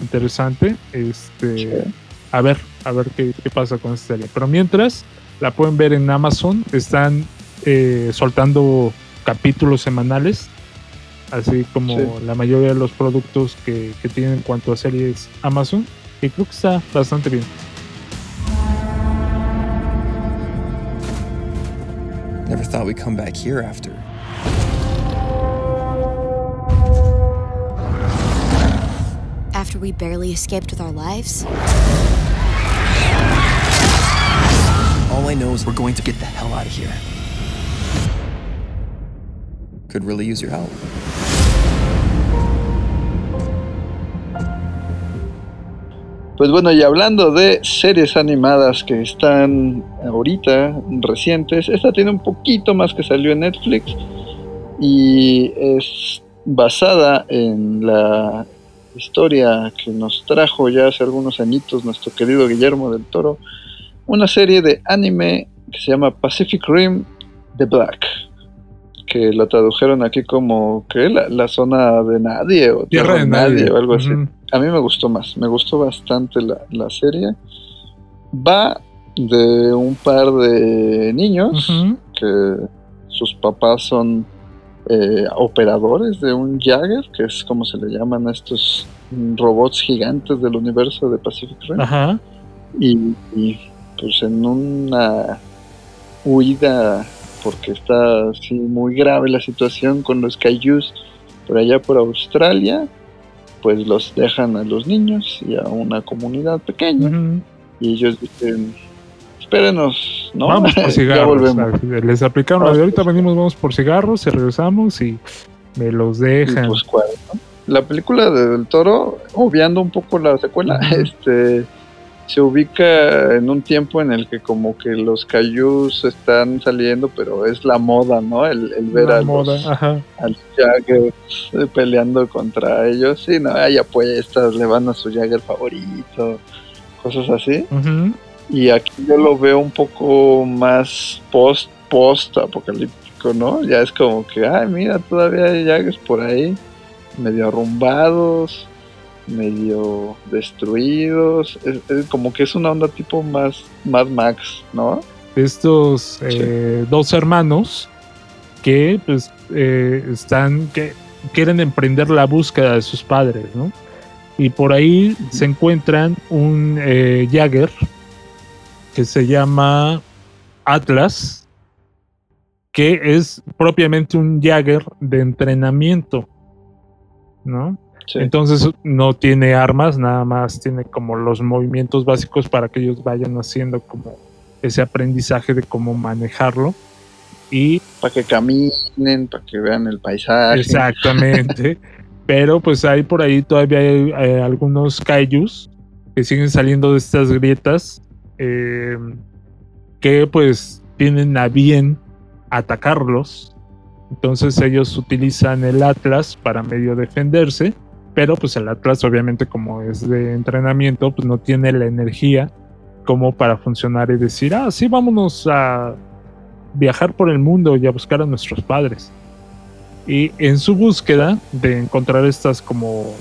S3: interesante. Este, a ver, a ver qué, pasa con esta serie. Pero mientras la pueden ver en Amazon, están eh, soltando capítulos semanales, así como la mayoría de los productos que, que tienen en cuanto a series Amazon. Y creo que uh, está bastante bien. Never thought we'd come back here after. after we barely escaped with our lives? All I know is we're going to get the hell out of here. Could really use your help.
S2: Pues bueno, y hablando de series animadas que están ahorita recientes, esta tiene un poquito más que salió en Netflix y es basada en la historia que nos trajo ya hace algunos añitos nuestro querido Guillermo del Toro, una serie de anime que se llama Pacific Rim The Black, que lo tradujeron aquí como que la, zona de nadie o tierra, de nadie, o algo así. A mí me gustó más, me gustó bastante la, serie. Va de un par de niños que sus papás son eh, operadores de un Jagger, que es como se le llaman a estos robots gigantes del universo de Pacific Rim. Y, pues en una huida, porque está así muy grave la situación con los Kaijus por allá por Australia, pues los dejan a los niños y a una comunidad pequeña. Y ellos dicen, espérenos, ¿no?
S3: Vamos por [laughs] cigarros. les aplicaron ahorita venimos, vamos por cigarros y regresamos y me los dejan. Pues,
S2: la película de Del Toro, obviando un poco la secuela, este se ubica en un tiempo en el que como que los cayús están saliendo, pero es la moda, ¿no? El, ver a moda, los, Jagger peleando contra ellos. Sí, no, hay apuestas, le van a su Jagger favorito, cosas así. Y aquí yo lo veo un poco más post, post apocalíptico, ¿no? Ya es como que, ay, mira, todavía hay llagas por ahí, medio arrumbados, medio destruidos. Es, como que es una onda tipo más Mad Max, ¿no?
S3: Estos eh, dos hermanos que pues eh, están, que quieren emprender la búsqueda de sus padres, ¿no? Y por ahí se encuentran un eh, Jagger que se llama Atlas, que es propiamente un Jagger de entrenamiento, ¿no? Entonces no tiene armas, nada más tiene como los movimientos básicos para que ellos vayan haciendo como ese aprendizaje de cómo manejarlo. Y
S2: para que caminen, para que vean el paisaje.
S3: Exactamente. [laughs] Pero pues hay por ahí todavía hay, algunos kaijus que siguen saliendo de estas grietas eh, que pues tienen a bien atacarlos. Entonces ellos utilizan el Atlas para medio defenderse, pero pues el Atlas obviamente como es de entrenamiento, pues no tiene la energía como para funcionar y decir, ah, sí, vámonos a viajar por el mundo y a buscar a nuestros padres. Y en su búsqueda de encontrar estas como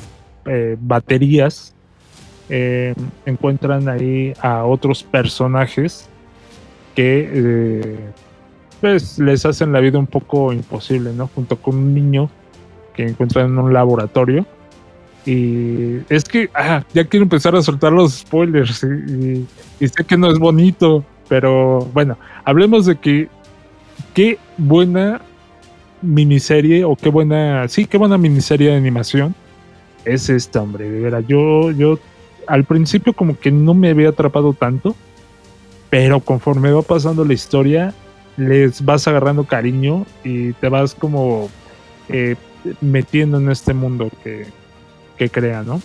S3: eh, baterías, eh, encuentran ahí a otros personajes que eh, pues les hacen la vida un poco imposible, ¿no? Junto con un niño que encuentran en un laboratorio. Y es que ya quiero empezar a soltar los spoilers y, sé que no es bonito, pero bueno, hablemos de que qué buena miniserie o qué buena, sí, qué buena miniserie de animación es esta, hombre, de. Yo, yo al principio como que no me había atrapado tanto, pero conforme va pasando la historia, les vas agarrando cariño y te vas como eh, metiendo en este mundo que, que crea, ¿no?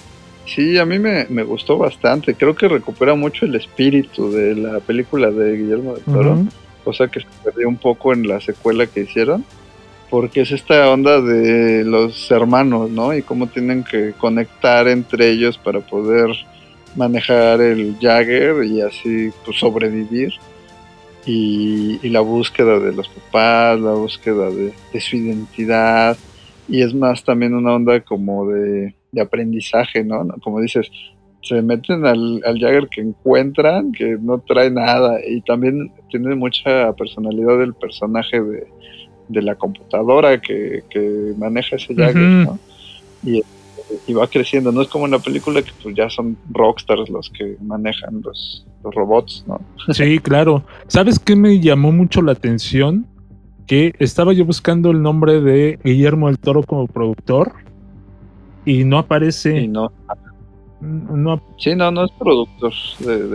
S2: Sí, a mí me, gustó bastante. Creo que recupera mucho el espíritu de la película de Guillermo del Toro, cosa que se perdió un poco en la secuela que hicieron porque es esta onda de los hermanos, ¿no? Y cómo tienen que conectar entre ellos para poder manejar el Jagger y así pues, sobrevivir. Y, la búsqueda de los papás, la búsqueda de, su identidad. Y es más también una onda como de, aprendizaje, ¿no? Como dices, se meten al, al, Jagger que encuentran, que no trae nada. Y también tiene mucha personalidad el personaje de, de la computadora que, maneja ese Jagger, ¿no? Y, va creciendo, no es como en la película que pues ya son rockstars los que manejan los, robots, ¿no?
S3: Sí, claro. ¿Sabes qué me llamó mucho la atención? Que estaba yo buscando el nombre de Guillermo del Toro como productor y no aparece.
S2: Y no. no sí, no, no es productor.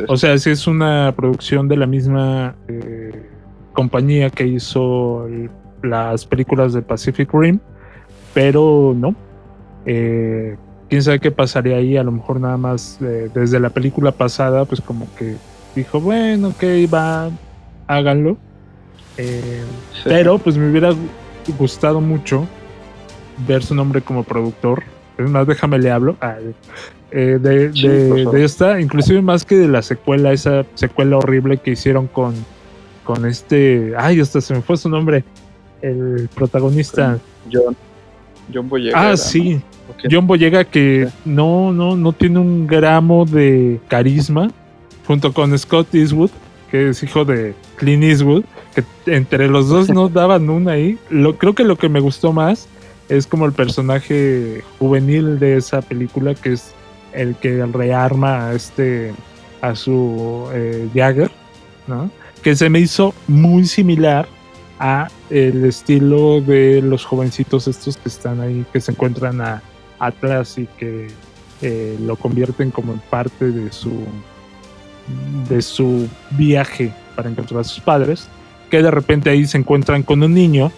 S3: o sea, sí es una producción de la misma eh, compañía que hizo el las películas de Pacific Rim, pero no. Eh, quién sabe qué pasaría ahí, a lo mejor nada más eh, desde la película pasada, pues como que dijo, bueno, ok, va, háganlo. Eh, pero pues me hubiera gustado mucho ver su nombre como productor. Es más, déjame le hablo. Ah, de, de, esta, inclusive más que de la secuela, esa secuela horrible que hicieron con, con este. Ay, hasta se me fue su nombre el protagonista.
S2: John, John Boyega.
S3: Ah, sí. John Boyega que no, no, no tiene un gramo de carisma, junto con Scott Eastwood, que es hijo de Clint Eastwood, que entre los dos no [laughs] daban una ahí. Lo, creo que lo que me gustó más es como el personaje juvenil de esa película, que es el que rearma a este a su eh, Jagger, ¿no? Que se me hizo muy similar a el estilo de los jovencitos estos que están ahí, que se encuentran a Atlas y que eh, lo convierten como en parte de su de su viaje para encontrar a sus padres, que de repente ahí se encuentran con un niño,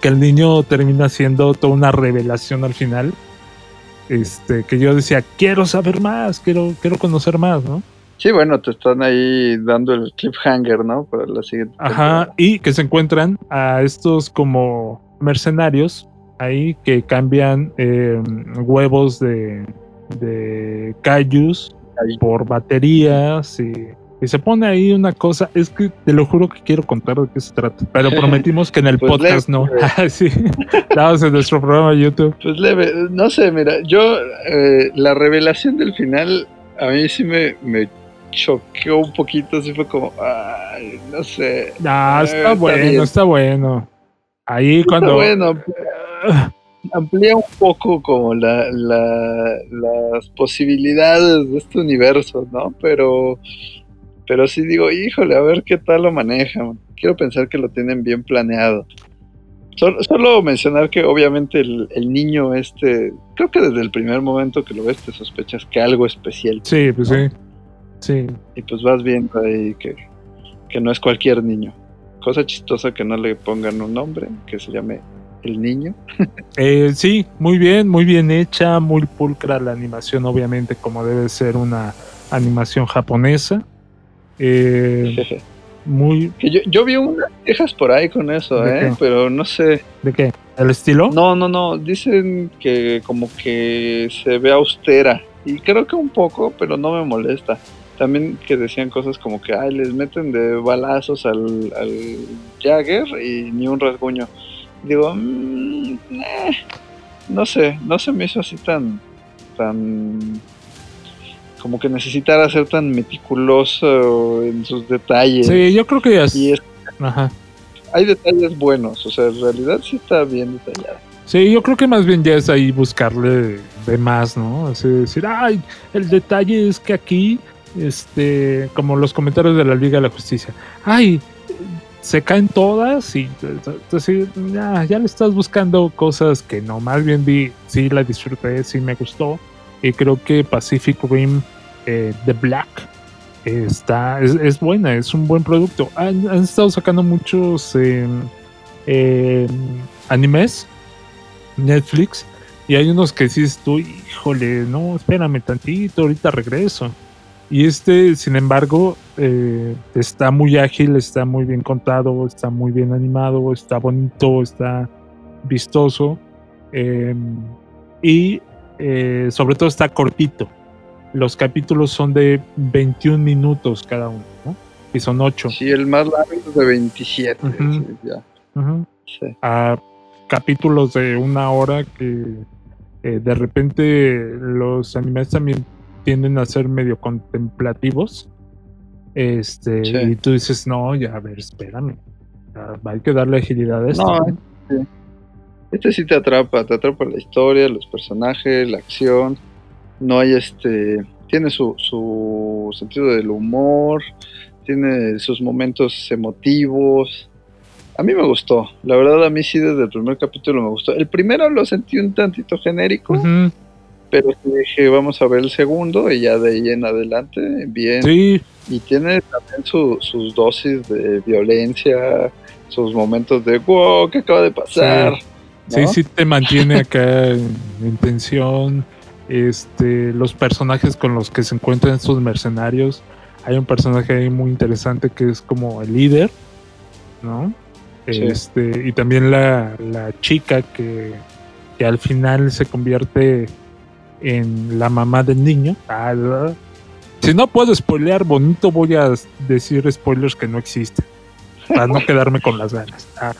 S3: que el niño termina siendo toda una revelación al final, este, que yo decía, quiero saber más, quiero, quiero conocer más, ¿no?
S2: Sí, bueno, te están ahí dando el cliffhanger, ¿no? Para la siguiente.
S3: Ajá, y que se encuentran a estos como mercenarios ahí que cambian em, huevos de, de Cayus por baterías y, se pone ahí una cosa. Es que te lo juro que quiero contar de qué se trata, pero [laughs] prometimos que en el pues podcast no. [laughs] Sí, estamos en nuestro programa de YouTube.
S2: Pues leve, no sé, mira, yo eh, la revelación del final a mí sí me, me choqueó un poquito, así fue como, ay, no sé.
S3: Ah, está, bueno, está bueno. Ahí cuando.
S2: bueno. [laughs] amplía un poco como la, las posibilidades de este universo, ¿no? Pero, pero sí digo, híjole, a ver qué tal lo manejan. Quiero pensar que lo tienen bien planeado. Solo, mencionar que obviamente el, niño este, creo que desde el primer momento que lo ves te sospechas que algo especial.
S3: Sí, pues sí. Sí.
S2: Y pues vas viendo ahí que, que no es cualquier niño. Cosa chistosa que no le pongan un nombre, que se llame el niño.
S3: Eh, sí, muy bien, muy bien hecha, muy pulcra la animación, obviamente, como debe ser una animación japonesa. Eh, muy.
S2: yo, yo, vi unas quejas por ahí con eso, ¿eh? Pero no sé.
S3: ¿De qué? ¿El estilo?
S2: No, no, no. Dicen que como que se ve austera. Y creo que un poco, pero no me molesta. También que decían cosas como que, ay, les meten de balazos al, al Jagger y ni un rasguño digo, mm, eh, no sé, no se me hizo así tan, tan, como que necesitara ser tan meticuloso en sus detalles.
S3: Sí, yo creo que así.
S2: Ajá. Hay detalles buenos, o sea, en realidad sí está bien detallado.
S3: Sí, yo creo que más bien ya es ahí buscarle de más, ¿no? Así decir, ay, el detalle es que aquí, este, como los comentarios de la Liga de la Justicia, ay, se caen todas y entonces ya, ya le estás buscando cosas que no, más bien vi, sí la disfruté, sí me gustó y creo que Pacific Rim eh, The Black está, es, buena, es un buen producto. Han, estado sacando muchos animes, Netflix, y hay unos que sí estoy, híjole, no, espérame tantito, ahorita regreso. Y este, sin embargo, eh, está muy ágil, está muy bien contado, está muy bien animado, está bonito, está vistoso. Em, y eh, sobre todo está cortito. Los capítulos son de 21 minutos cada uno, ¿no? Y son 8.
S2: Sí, el más largo es de 27.
S3: A capítulos de una hora que eh, de repente los animes también tienden a ser medio contemplativos. Este, y tú dices, no, ya, a ver, espérame. hay que darle agilidad a esto. No,
S2: este, este sí te atrapa, te atrapa la historia, los personajes, la acción. No hay este. Tiene su, su sentido del humor, tiene sus momentos emotivos. A mí me gustó, la verdad a mí sí desde el primer capítulo me gustó. El primero lo sentí un tantito genérico, pero dije, vamos a ver el segundo y ya de ahí en adelante, bien.
S3: Sí.
S2: Y tiene también sus dosis de violencia, sus momentos de, wow, ¿qué acaba de pasar?
S3: Sí, sí, te mantiene acá en, tensión. Este, los personajes con los que se encuentran estos mercenarios. Hay un personaje ahí muy interesante que es como el líder, ¿no? Este, y también la, la chica que, que al final se convierte en la mamá del niño. Ah, si no puedo spoilear bonito, voy a decir spoilers que no existen. Para no [laughs] quedarme con las ganas. Ah,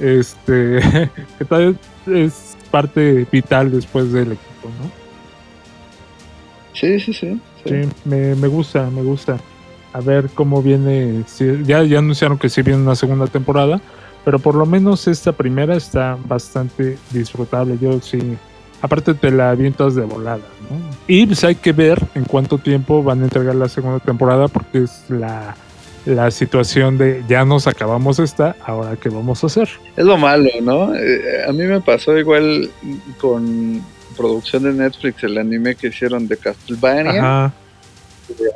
S3: este, [laughs] que tal es parte vital después del equipo, ¿no?
S2: Sí, sí, sí.
S3: Sí, me, me, gusta, me gusta. A ver cómo viene. ya, ya anunciaron que sí viene una segunda temporada, pero por lo menos esta primera está bastante disfrutable. Yo sí aparte te la avientas de volada, ¿no? Y pues hay que ver en cuánto tiempo van a entregar la segunda temporada porque es la, la situación de ya nos acabamos esta, ahora qué vamos a hacer.
S2: Es lo malo, ¿no? Eh, a mí me pasó igual con producción de Netflix, el anime que hicieron de Castlevania. Ajá.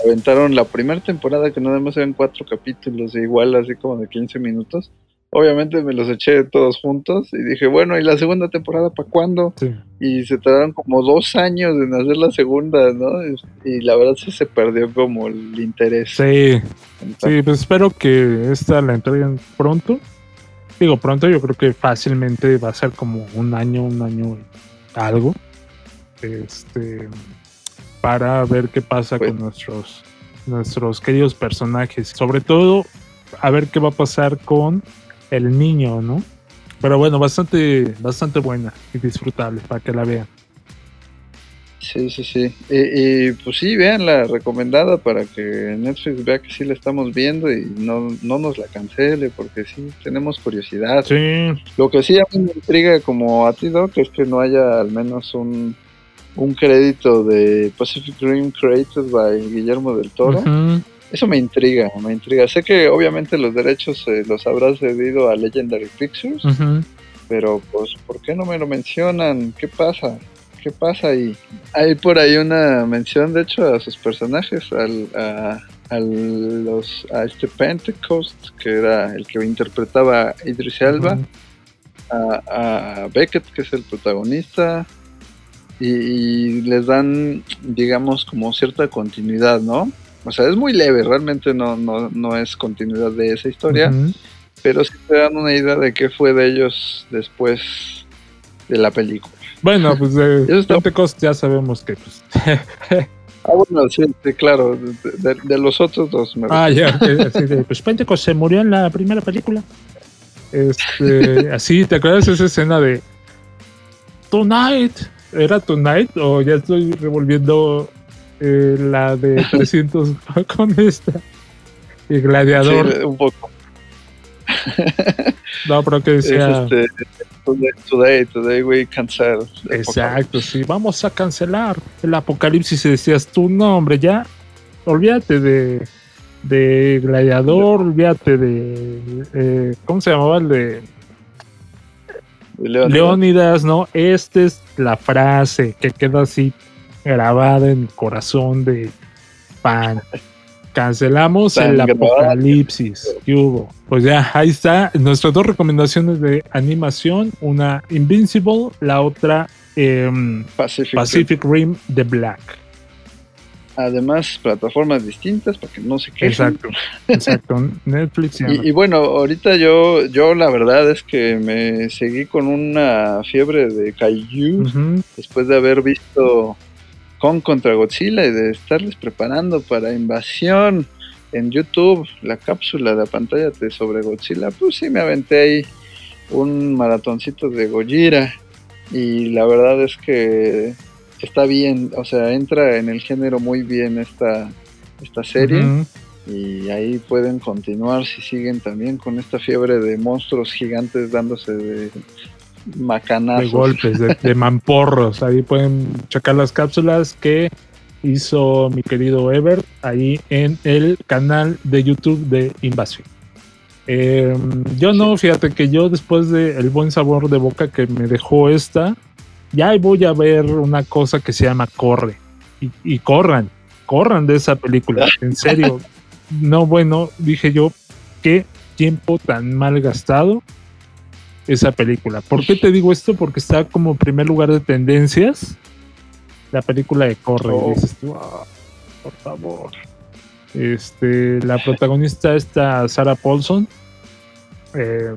S2: Aventaron la primera temporada que nada más eran cuatro capítulos, igual así como de 15 minutos obviamente me los eché todos juntos y dije, bueno, ¿y la segunda temporada para cuándo? Y se tardaron como dos años en hacer la segunda, ¿no? Y la verdad sí se perdió como el interés.
S3: Sí, sí, pues espero que esta la entreguen pronto. Digo, pronto yo creo que fácilmente va a ser como un año, un año algo. Este, para ver qué pasa con nuestros, nuestros queridos personajes. Sobre todo, a ver qué va a pasar con el niño, ¿no? Pero bueno, bastante, bastante buena y disfrutable para que la vean.
S2: Sí, sí, sí. Y, pues sí, vean la recomendada para que Netflix vea que sí la estamos viendo y no, no nos la cancele, porque sí, tenemos curiosidad.
S3: Sí.
S2: Lo que sí a mí me intriga como a ti, Doc, es que no haya al menos un, un crédito de Pacific Rim created by Guillermo del Toro. Eso me intriga, me intriga. Sé que obviamente los derechos eh, los habrás cedido a Legendary Pictures, pero pues, ¿por qué no me lo mencionan? ¿Qué pasa? ¿Qué pasa ahí? Hay por ahí una mención, de hecho, a sus personajes, al, a, los, a este Pentecost, que era el que interpretaba Idris Elba, a, Beckett, que es el protagonista, y, les dan, digamos, como cierta continuidad, ¿no? O sea, es muy leve, realmente no, no, no es continuidad de esa historia, pero sí te dan una idea de qué fue de ellos después de la película.
S3: Bueno, pues [laughs] de Pentecost ya sabemos que pues. [laughs]
S2: ah, bueno, sí, claro, de, los otros dos.
S3: ah, ya, pues Pentecost se murió en la primera película. Este, así, ¿te acuerdas esa escena de Tonight? ¿Era Tonight? O ya estoy revolviendo eh, la de [laughs] 300 con esta. Y Gladiador.
S2: Sí, un poco. [laughs]
S3: no, pero que decía.
S2: este, Today, today we cancel.
S3: Exacto, sí, vamos a cancelar el apocalipsis y decías tú, no, hombre, ya, olvídate de, de Gladiador, olvídate de, eh, ¿cómo se llamaba el de? Leónidas. ¿no? Esta es la frase que queda así grabada en el corazón de pan. Cancelamos el apocalipsis que hubo. Pues ya, ahí está. Nuestras dos recomendaciones de animación: una Invincible, la otra em, Pacific, Rim The Black.
S2: Además, plataformas distintas para que no se queden.
S3: Exacto, [laughs] exacto. Netflix.
S2: Y, y, bueno, ahorita yo, yo la verdad es que me seguí con una fiebre de Kaiju después de haber visto con contra Godzilla y de estarles preparando para invasión en YouTube, la cápsula de pantalla de sobre Godzilla, pues sí me aventé ahí un maratoncito de Gojira y la verdad es que está bien, o sea, entra en el género muy bien esta, esta serie. Y ahí pueden continuar si siguen también con esta fiebre de monstruos gigantes dándose de macanazos.
S3: De golpes, de, [laughs] mamporros. Ahí pueden checar las cápsulas que hizo mi querido Ever ahí en el canal de YouTube de Invasión. Em, yo no, fíjate que yo después del el buen sabor de boca que me dejó esta, ya voy a ver una cosa que se llama Corre. Y, y corran, corran de esa película. [laughs] En serio. No, bueno, dije yo, qué tiempo tan mal gastado esa película. ¿Por qué te digo esto? Porque está como primer lugar de tendencias la película de Corre. Oh. Ah, por favor. Este, la protagonista está Sarah Paulson. Eh,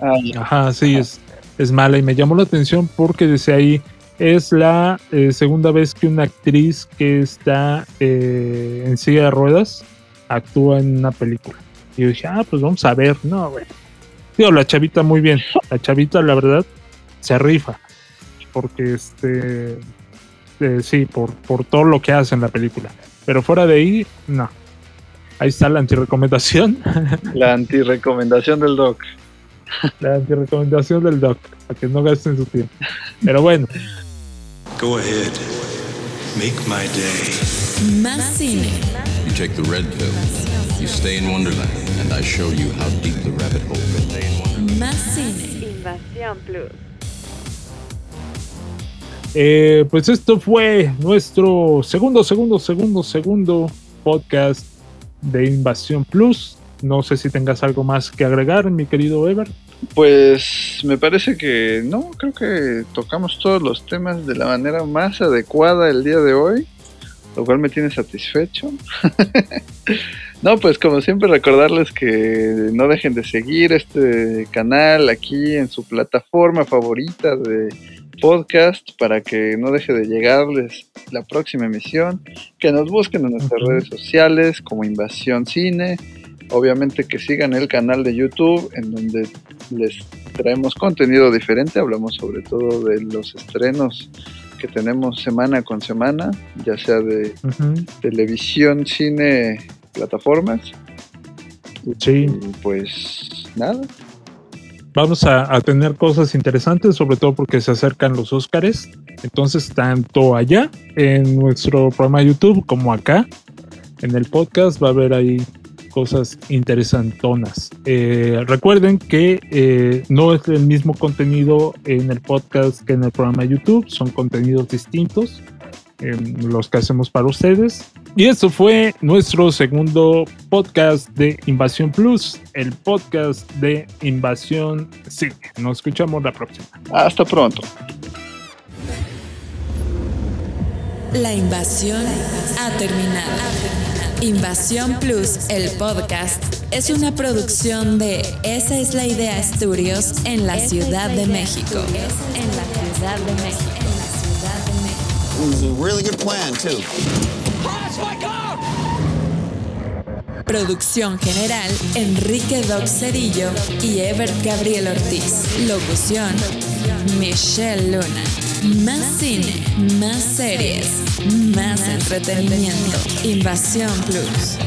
S3: ah, ajá, sí, es, es mala y me llamó la atención porque desde ahí es la eh, segunda vez que una actriz que está eh, en silla de ruedas actúa en una película. Y yo dije, ah, pues vamos a ver. No, bueno Digo, la chavita muy bien. La chavita, la verdad, se rifa. Porque este. Eh, sí, por, por todo lo que hace en la película. Pero fuera de ahí, no. Ahí está la antirecomendación.
S2: La antirecomendación del doc.
S3: La antirecomendación del doc. Para que no gasten su tiempo. Pero bueno. Go ahead.
S1: Make my day. Más cine. You take the red pill. You stay in Wonderland. And I show you how deep the rabbit hole más cine. Invasión Plus.
S3: Eh, pues esto fue nuestro segundo, segundo, segundo, segundo podcast de Invasión Plus. No sé si tengas algo más que agregar, mi querido Ever.
S2: Pues me parece que no, creo que tocamos todos los temas de la manera más adecuada el día de hoy, lo cual me tiene satisfecho. [laughs] No, pues como siempre recordarles que no dejen de seguir este canal aquí en su plataforma favorita de podcast para que no deje de llegarles la próxima emisión, que nos busquen en nuestras redes sociales como Invasión Cine, obviamente que sigan el canal de YouTube en donde les traemos contenido diferente, hablamos sobre todo de los estrenos que tenemos semana con semana, ya sea de televisión, cine, plataformas.
S3: Sí.
S2: pues nada.
S3: Vamos a, tener cosas interesantes, sobre todo porque se acercan los Óscares. Entonces, tanto allá en nuestro programa de YouTube como acá en el podcast va a haber ahí cosas interesantonas. Eh, recuerden que eh, no es el mismo contenido en el podcast que en el programa de YouTube, son contenidos distintos los que hacemos para ustedes. Y eso fue nuestro segundo podcast de Invasión Plus, el podcast de Invasión Sí. Nos escuchamos la próxima.
S2: Hasta pronto.
S1: La invasión ha terminado. Invasión Plus, el podcast, es una producción de Esa es la idea Studios en la Ciudad de México. En la Ciudad de México. En la Ciudad de México. It was a really good plan too. Producción general, Enrique Doc y Ever Gabriel Ortiz. Locución, Michelle Luna. Más cine, más series, más entretenimiento. Invasión Plus.